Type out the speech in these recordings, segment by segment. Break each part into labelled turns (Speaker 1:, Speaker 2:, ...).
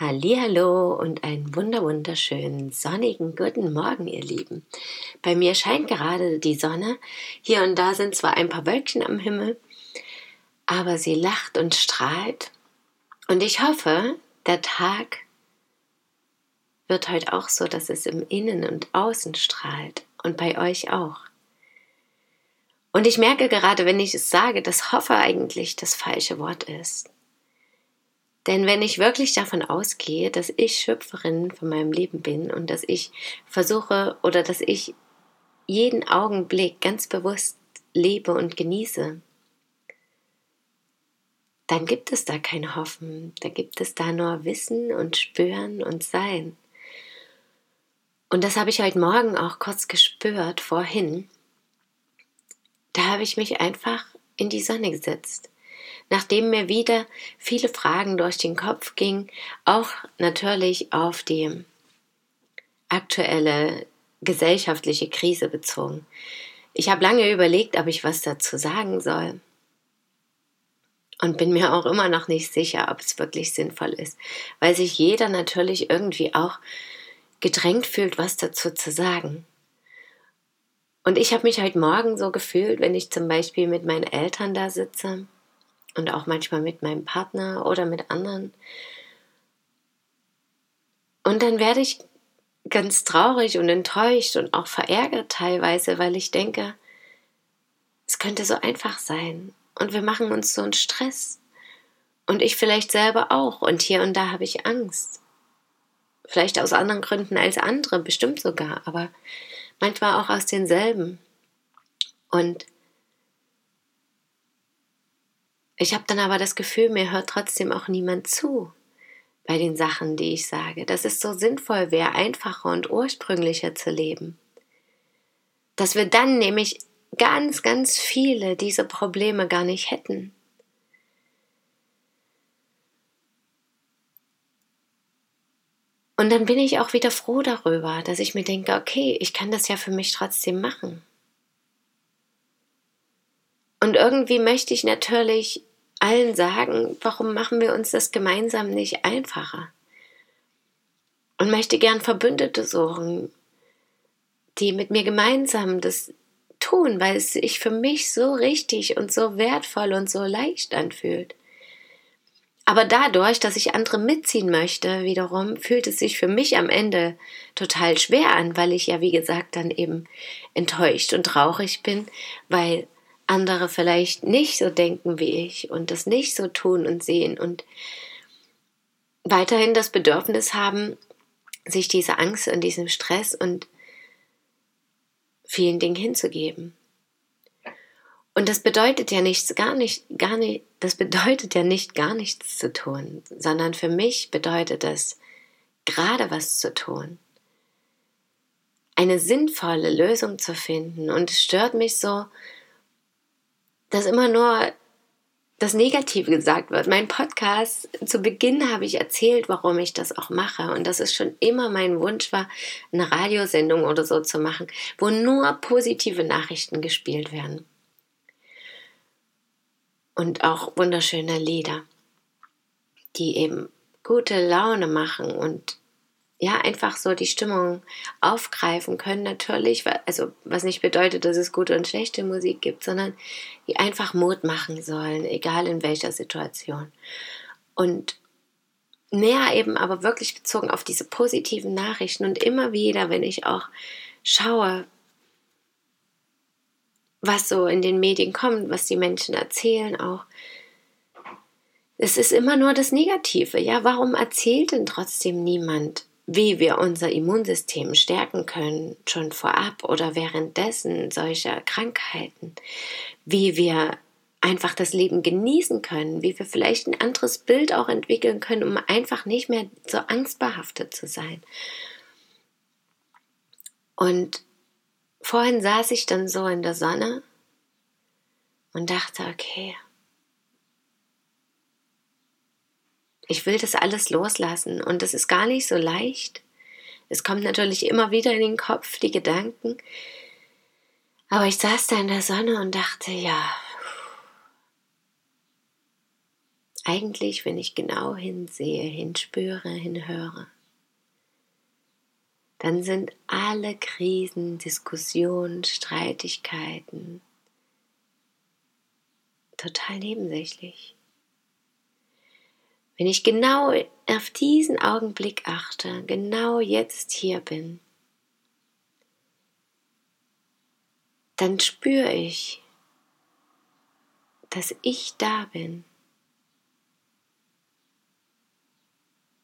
Speaker 1: Hallihallo und einen wunder wunderschönen sonnigen guten Morgen, ihr Lieben. Bei mir scheint gerade die Sonne. Hier und da sind zwar ein paar Wölkchen am Himmel, aber sie lacht und strahlt. Und ich hoffe, der Tag wird heute auch so, dass es im Innen und Außen strahlt und bei euch auch. Und ich merke gerade, wenn ich es sage, dass hoffe eigentlich das falsche Wort ist. Denn wenn ich wirklich davon ausgehe, dass ich Schöpferin von meinem Leben bin und dass ich versuche oder dass ich jeden Augenblick ganz bewusst lebe und genieße, dann gibt es da kein Hoffen, da gibt es da nur Wissen und Spüren und Sein. Und das habe ich heute Morgen auch kurz gespürt vorhin. Da habe ich mich einfach in die Sonne gesetzt nachdem mir wieder viele Fragen durch den Kopf gingen, auch natürlich auf die aktuelle gesellschaftliche Krise bezogen. Ich habe lange überlegt, ob ich was dazu sagen soll. Und bin mir auch immer noch nicht sicher, ob es wirklich sinnvoll ist, weil sich jeder natürlich irgendwie auch gedrängt fühlt, was dazu zu sagen. Und ich habe mich heute Morgen so gefühlt, wenn ich zum Beispiel mit meinen Eltern da sitze und auch manchmal mit meinem Partner oder mit anderen. Und dann werde ich ganz traurig und enttäuscht und auch verärgert teilweise, weil ich denke, es könnte so einfach sein und wir machen uns so einen Stress. Und ich vielleicht selber auch. Und hier und da habe ich Angst. Vielleicht aus anderen Gründen als andere, bestimmt sogar, aber manchmal auch aus denselben. Und Ich habe dann aber das Gefühl, mir hört trotzdem auch niemand zu bei den Sachen, die ich sage, dass es so sinnvoll wäre, einfacher und ursprünglicher zu leben. Dass wir dann nämlich ganz, ganz viele diese Probleme gar nicht hätten. Und dann bin ich auch wieder froh darüber, dass ich mir denke, okay, ich kann das ja für mich trotzdem machen. Und irgendwie möchte ich natürlich allen sagen, warum machen wir uns das gemeinsam nicht einfacher? Und möchte gern Verbündete suchen, die mit mir gemeinsam das tun, weil es sich für mich so richtig und so wertvoll und so leicht anfühlt. Aber dadurch, dass ich andere mitziehen möchte, wiederum fühlt es sich für mich am Ende total schwer an, weil ich ja, wie gesagt, dann eben enttäuscht und traurig bin, weil andere vielleicht nicht so denken wie ich und das nicht so tun und sehen und weiterhin das Bedürfnis haben, sich diese Angst und diesem Stress und vielen Dingen hinzugeben. Und das bedeutet ja nichts, gar nicht, gar nicht, das bedeutet ja nicht gar nichts zu tun, sondern für mich bedeutet es gerade was zu tun. Eine sinnvolle Lösung zu finden. Und es stört mich so, dass immer nur das Negative gesagt wird. Mein Podcast, zu Beginn habe ich erzählt, warum ich das auch mache und dass es schon immer mein Wunsch war, eine Radiosendung oder so zu machen, wo nur positive Nachrichten gespielt werden. Und auch wunderschöne Lieder, die eben gute Laune machen und ja, einfach so die Stimmung aufgreifen können, natürlich. Also, was nicht bedeutet, dass es gute und schlechte Musik gibt, sondern die einfach Mut machen sollen, egal in welcher Situation. Und mehr eben aber wirklich bezogen auf diese positiven Nachrichten und immer wieder, wenn ich auch schaue, was so in den Medien kommt, was die Menschen erzählen auch, es ist immer nur das Negative. Ja, warum erzählt denn trotzdem niemand wie wir unser Immunsystem stärken können, schon vorab oder währenddessen solcher Krankheiten, wie wir einfach das Leben genießen können, wie wir vielleicht ein anderes Bild auch entwickeln können, um einfach nicht mehr so angstbehaftet zu sein. Und vorhin saß ich dann so in der Sonne und dachte, okay, ich will das alles loslassen und das ist gar nicht so leicht. Es kommt natürlich immer wieder in den Kopf, die Gedanken. Aber ich saß da in der Sonne und dachte, ja, eigentlich, wenn ich genau hinsehe, hinspüre, hinhöre, dann sind alle Krisen, Diskussionen, Streitigkeiten total nebensächlich. Wenn ich genau auf diesen Augenblick achte, genau jetzt hier bin, dann spüre ich, dass ich da bin.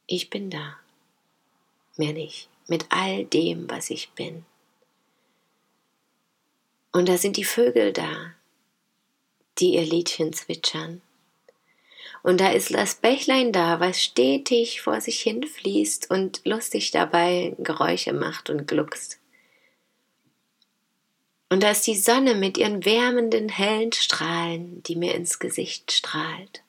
Speaker 1: Ich bin da. Mehr nicht mit all dem, was ich bin. Und da sind die Vögel da, die ihr Liedchen zwitschern. Und da ist das Bächlein da, was stetig vor sich hinfließt und lustig dabei Geräusche macht und gluckst. Und da ist die Sonne mit ihren wärmenden hellen Strahlen, die mir ins Gesicht strahlt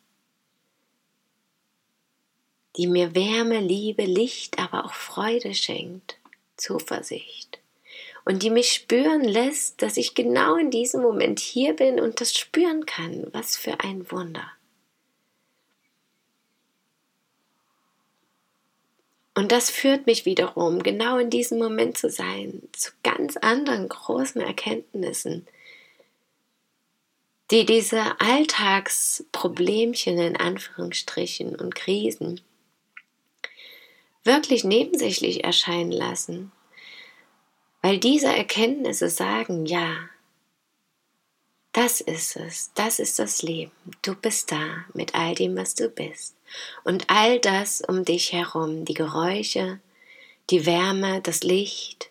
Speaker 1: die mir Wärme, Liebe, Licht, aber auch Freude schenkt, Zuversicht und die mich spüren lässt, dass ich genau in diesem Moment hier bin und das spüren kann. Was für ein Wunder. Und das führt mich wiederum, genau in diesem Moment zu sein, zu ganz anderen großen Erkenntnissen, die diese Alltagsproblemchen in Anführungsstrichen und Krisen wirklich nebensächlich erscheinen lassen, weil diese Erkenntnisse sagen, ja, das ist es, das ist das Leben, du bist da mit all dem, was du bist. Und all das um dich herum, die Geräusche, die Wärme, das Licht,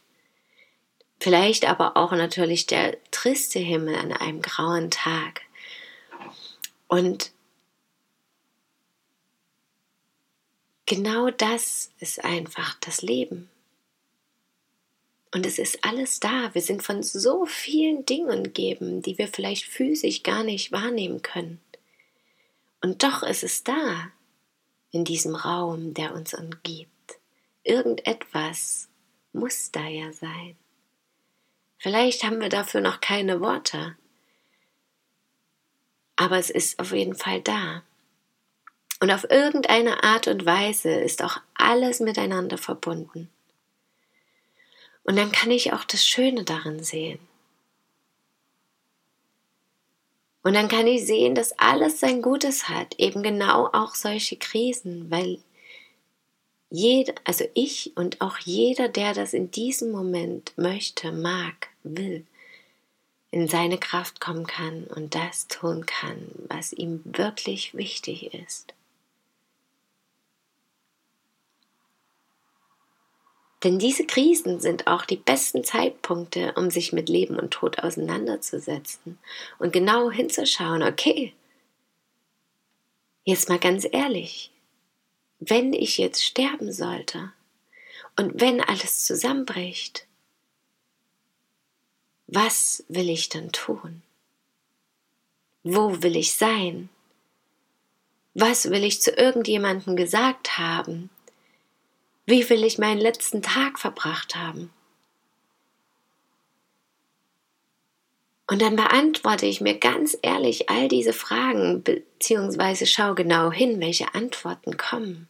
Speaker 1: vielleicht aber auch natürlich der triste Himmel an einem grauen Tag. Und Genau das ist einfach das Leben. Und es ist alles da. Wir sind von so vielen Dingen umgeben, die wir vielleicht physisch gar nicht wahrnehmen können. Und doch ist es da, in diesem Raum, der uns umgibt. Irgendetwas muss da ja sein. Vielleicht haben wir dafür noch keine Worte, aber es ist auf jeden Fall da. Und auf irgendeine Art und Weise ist auch alles miteinander verbunden. Und dann kann ich auch das Schöne darin sehen. Und dann kann ich sehen, dass alles sein Gutes hat, eben genau auch solche Krisen, weil jeder, also ich und auch jeder, der das in diesem Moment möchte, mag, will, in seine Kraft kommen kann und das tun kann, was ihm wirklich wichtig ist. Denn diese Krisen sind auch die besten Zeitpunkte, um sich mit Leben und Tod auseinanderzusetzen und genau hinzuschauen, okay, jetzt mal ganz ehrlich, wenn ich jetzt sterben sollte und wenn alles zusammenbricht, was will ich dann tun? Wo will ich sein? Was will ich zu irgendjemandem gesagt haben? Wie will ich meinen letzten Tag verbracht haben? Und dann beantworte ich mir ganz ehrlich all diese Fragen, beziehungsweise schau genau hin, welche Antworten kommen.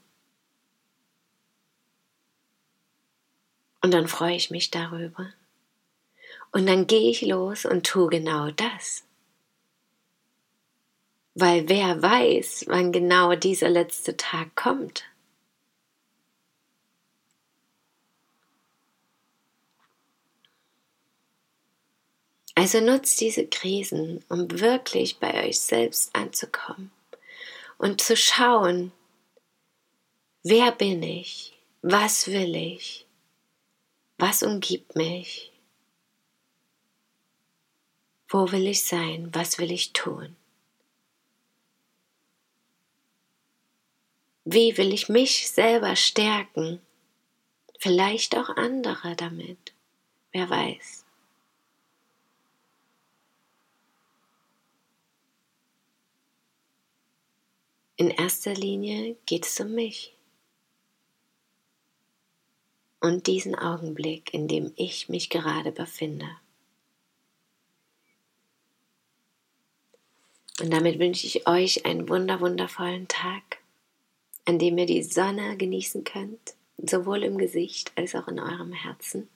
Speaker 1: Und dann freue ich mich darüber. Und dann gehe ich los und tue genau das. Weil wer weiß, wann genau dieser letzte Tag kommt. Also nutzt diese Krisen, um wirklich bei euch selbst anzukommen und zu schauen, wer bin ich, was will ich, was umgibt mich, wo will ich sein, was will ich tun. Wie will ich mich selber stärken? Vielleicht auch andere damit. Wer weiß. In erster Linie geht es um mich. Und diesen Augenblick, in dem ich mich gerade befinde. Und damit wünsche ich euch einen wunder wundervollen Tag, an dem ihr die Sonne genießen könnt, sowohl im Gesicht als auch in eurem Herzen,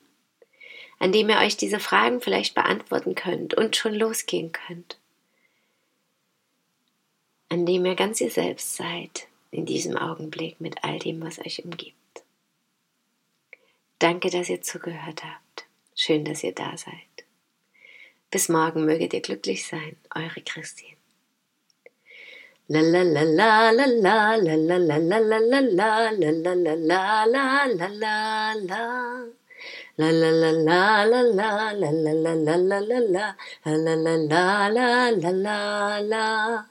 Speaker 1: an dem ihr euch diese Fragen vielleicht beantworten könnt und schon losgehen könnt, an dem ihr ganz ihr selbst seid in diesem Augenblick mit all dem, was euch umgibt. Danke, dass ihr zugehört habt. Schön, dass ihr da seid. Bis morgen möget ihr glücklich sein. Eure la la la la la la la la la la la la la la La